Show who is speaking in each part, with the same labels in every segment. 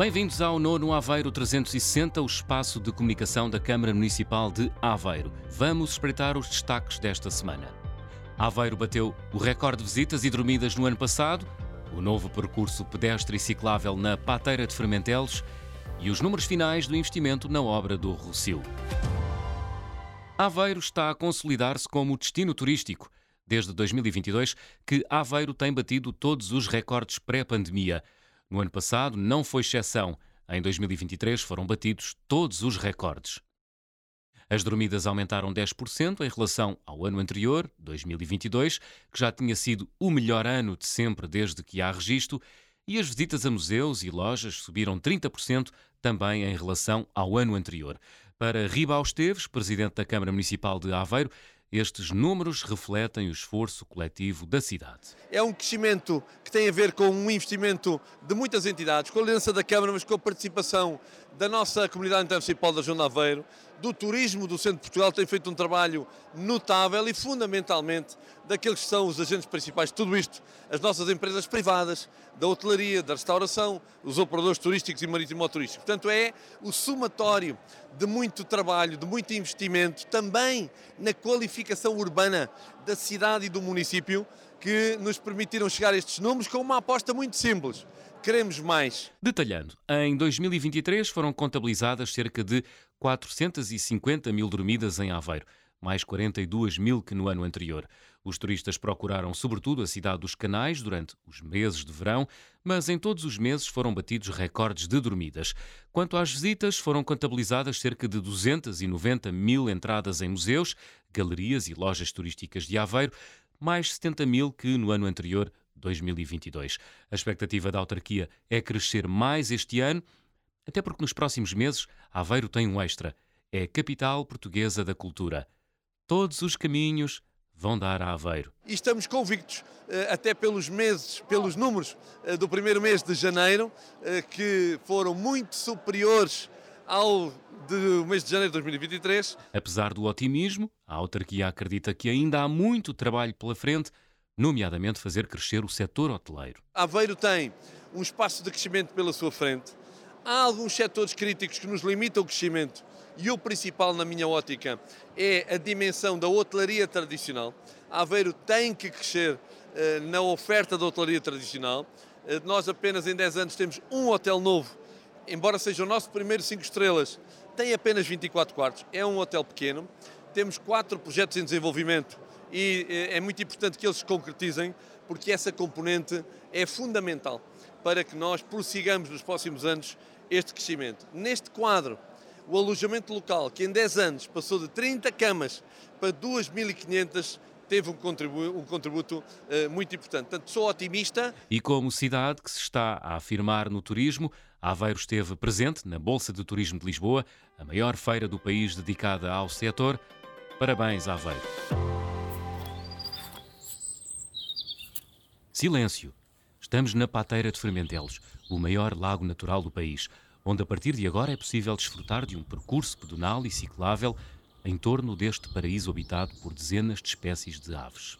Speaker 1: Bem-vindos ao nono Aveiro 360, o espaço de comunicação da Câmara Municipal de Aveiro. Vamos espreitar os destaques desta semana. Aveiro bateu o recorde de visitas e dormidas no ano passado, o novo percurso pedestre e ciclável na Pateira de Fermentelos e os números finais do investimento na obra do Rocio. Aveiro está a consolidar-se como destino turístico. Desde 2022 que Aveiro tem batido todos os recordes pré-pandemia. No ano passado não foi exceção. Em 2023 foram batidos todos os recordes. As dormidas aumentaram 10% em relação ao ano anterior, 2022, que já tinha sido o melhor ano de sempre desde que há registro, e as visitas a museus e lojas subiram 30% também em relação ao ano anterior. Para Riba Esteves, presidente da Câmara Municipal de Aveiro, estes números refletem o esforço coletivo da cidade.
Speaker 2: É um crescimento que tem a ver com um investimento de muitas entidades, com a liderança da Câmara, mas com a participação da nossa comunidade municipal da João de Aveiro, do turismo do Centro de Portugal, tem feito um trabalho notável e fundamentalmente daqueles que são os agentes principais de tudo isto, as nossas empresas privadas, da hotelaria, da restauração, os operadores turísticos e marítimo-turísticos. Portanto, é o somatório de muito trabalho, de muito investimento, também na qualificação urbana da cidade e do município, que nos permitiram chegar a estes números com uma aposta muito simples Queremos mais.
Speaker 1: Detalhando, em 2023 foram contabilizadas cerca de 450 mil dormidas em Aveiro, mais 42 mil que no ano anterior. Os turistas procuraram sobretudo a cidade dos Canais durante os meses de verão, mas em todos os meses foram batidos recordes de dormidas. Quanto às visitas, foram contabilizadas cerca de 290 mil entradas em museus, galerias e lojas turísticas de Aveiro, mais 70 mil que no ano anterior, 2022. A expectativa da autarquia é crescer mais este ano, até porque nos próximos meses Aveiro tem um extra. É a capital portuguesa da cultura. Todos os caminhos vão dar a Aveiro.
Speaker 2: E estamos convictos, eh, até pelos meses, pelos números eh, do primeiro mês de janeiro, eh, que foram muito superiores ao do mês de janeiro de 2023.
Speaker 1: Apesar do otimismo, a autarquia acredita que ainda há muito trabalho pela frente nomeadamente fazer crescer o setor hoteleiro.
Speaker 2: Aveiro tem um espaço de crescimento pela sua frente. Há alguns setores críticos que nos limitam o crescimento e o principal, na minha ótica, é a dimensão da hotelaria tradicional. Aveiro tem que crescer uh, na oferta da hotelaria tradicional. Uh, nós apenas em 10 anos temos um hotel novo, embora seja o nosso primeiro 5 estrelas, tem apenas 24 quartos, é um hotel pequeno. Temos quatro projetos em desenvolvimento e eh, é muito importante que eles se concretizem, porque essa componente é fundamental para que nós prossigamos nos próximos anos este crescimento. Neste quadro, o alojamento local, que em 10 anos passou de 30 camas para 2.500, teve um contributo, um contributo uh, muito importante. Portanto, sou otimista.
Speaker 1: E como cidade que se está a afirmar no turismo, Aveiro esteve presente na Bolsa de Turismo de Lisboa, a maior feira do país dedicada ao setor. Parabéns, Aveiro. Silêncio! Estamos na Pateira de Fermentelos, o maior lago natural do país, onde a partir de agora é possível desfrutar de um percurso pedonal e ciclável em torno deste paraíso habitado por dezenas de espécies de aves.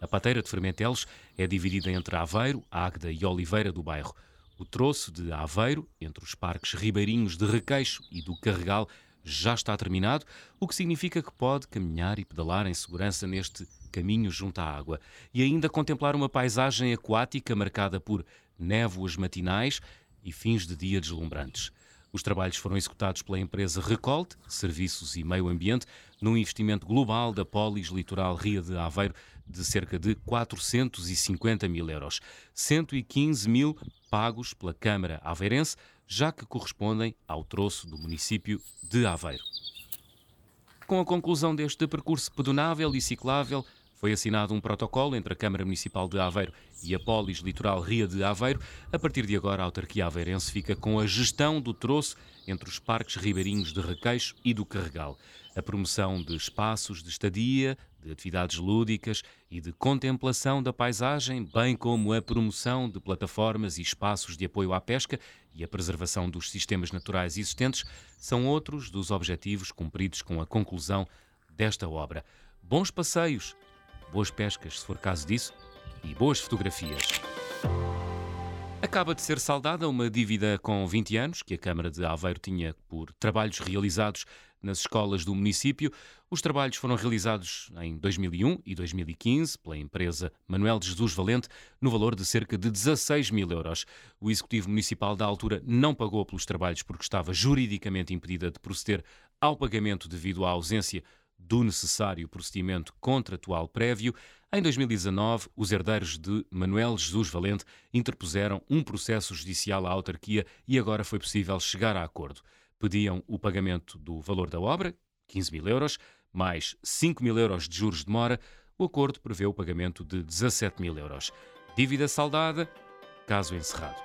Speaker 1: A Pateira de Fermentelos é dividida entre Aveiro, Águeda e Oliveira do Bairro. O troço de Aveiro, entre os parques ribeirinhos de Requeixo e do Carregal, já está terminado, o que significa que pode caminhar e pedalar em segurança neste caminho junto à água e ainda contemplar uma paisagem aquática marcada por névoas matinais e fins de dia deslumbrantes. Os trabalhos foram executados pela empresa Recolte, Serviços e Meio Ambiente, num investimento global da Polis Litoral Ria de Aveiro de cerca de 450 mil euros. 115 mil pagos pela Câmara Aveirense, já que correspondem ao troço do município de Aveiro. Com a conclusão deste percurso pedonável e ciclável, foi assinado um protocolo entre a Câmara Municipal de Aveiro e a Polis Litoral Ria de Aveiro. A partir de agora, a autarquia aveirense fica com a gestão do troço entre os parques ribeirinhos de Requeixo e do Carregal. A promoção de espaços de estadia, de atividades lúdicas e de contemplação da paisagem, bem como a promoção de plataformas e espaços de apoio à pesca e a preservação dos sistemas naturais existentes, são outros dos objetivos cumpridos com a conclusão desta obra. Bons passeios boas pescas, se for caso disso, e boas fotografias. Acaba de ser saldada uma dívida com 20 anos que a Câmara de Aveiro tinha por trabalhos realizados nas escolas do município. Os trabalhos foram realizados em 2001 e 2015 pela empresa Manuel de Jesus Valente, no valor de cerca de 16 mil euros. O Executivo Municipal da altura não pagou pelos trabalhos porque estava juridicamente impedida de proceder ao pagamento devido à ausência do necessário procedimento contratual prévio, em 2019, os herdeiros de Manuel Jesus Valente interpuseram um processo judicial à autarquia e agora foi possível chegar a acordo. Pediam o pagamento do valor da obra, 15 mil euros, mais 5 mil euros de juros de mora. O acordo prevê o pagamento de 17 mil euros. Dívida saldada, caso encerrado.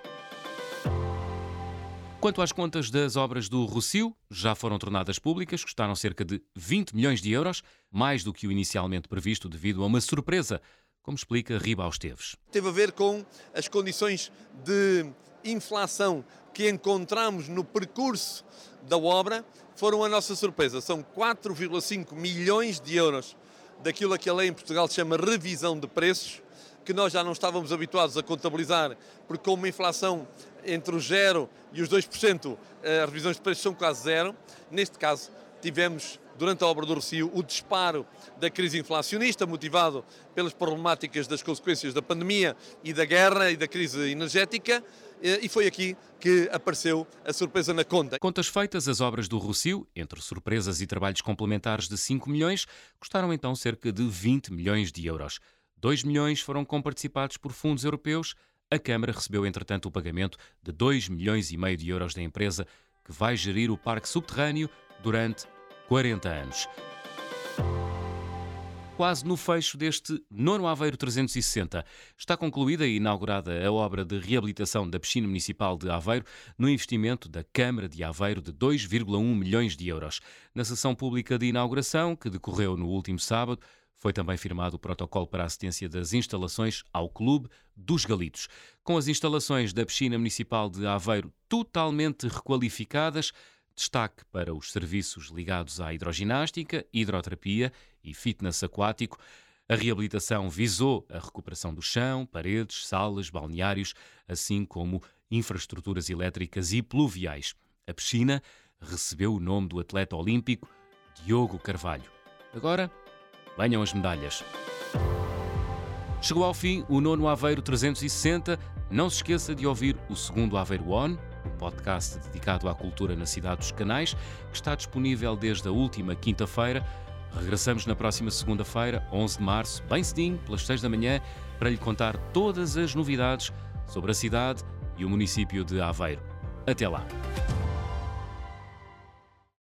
Speaker 1: Quanto às contas das obras do Rocio, já foram tornadas públicas, custaram cerca de 20 milhões de euros, mais do que o inicialmente previsto devido a uma surpresa, como explica Riba Esteves.
Speaker 2: Teve a ver com as condições de inflação que encontramos no percurso da obra, foram a nossa surpresa. São 4,5 milhões de euros daquilo que a lei em Portugal chama revisão de preços, que nós já não estávamos habituados a contabilizar, porque com uma inflação entre o 0 e os 2%, eh, as revisões de preços são quase zero. Neste caso, tivemos, durante a obra do Rocio, o disparo da crise inflacionista, motivado pelas problemáticas das consequências da pandemia e da guerra e da crise energética, eh, e foi aqui que apareceu a surpresa na conta.
Speaker 1: Contas feitas, as obras do Rocio, entre surpresas e trabalhos complementares de 5 milhões, custaram então cerca de 20 milhões de euros. 2 milhões foram comparticipados por fundos europeus. A Câmara recebeu, entretanto, o pagamento de 2 milhões e meio de euros da empresa que vai gerir o parque subterrâneo durante 40 anos. Quase no fecho deste nono Aveiro 360, está concluída e inaugurada a obra de reabilitação da piscina municipal de Aveiro no investimento da Câmara de Aveiro de 2,1 milhões de euros. Na sessão pública de inauguração, que decorreu no último sábado, foi também firmado o protocolo para a assistência das instalações ao Clube dos Galitos. Com as instalações da piscina municipal de Aveiro totalmente requalificadas, destaque para os serviços ligados à hidroginástica, hidroterapia e fitness aquático. A reabilitação visou a recuperação do chão, paredes, salas, balneários, assim como infraestruturas elétricas e pluviais. A piscina recebeu o nome do atleta olímpico Diogo Carvalho. Agora, Venham as medalhas. Chegou ao fim o nono Aveiro 360. Não se esqueça de ouvir o segundo Aveiro On, o podcast dedicado à cultura na cidade dos Canais, que está disponível desde a última quinta-feira. Regressamos na próxima segunda-feira, 11 de março, bem cedinho, pelas 6 da manhã, para lhe contar todas as novidades sobre a cidade e o município de Aveiro. Até lá!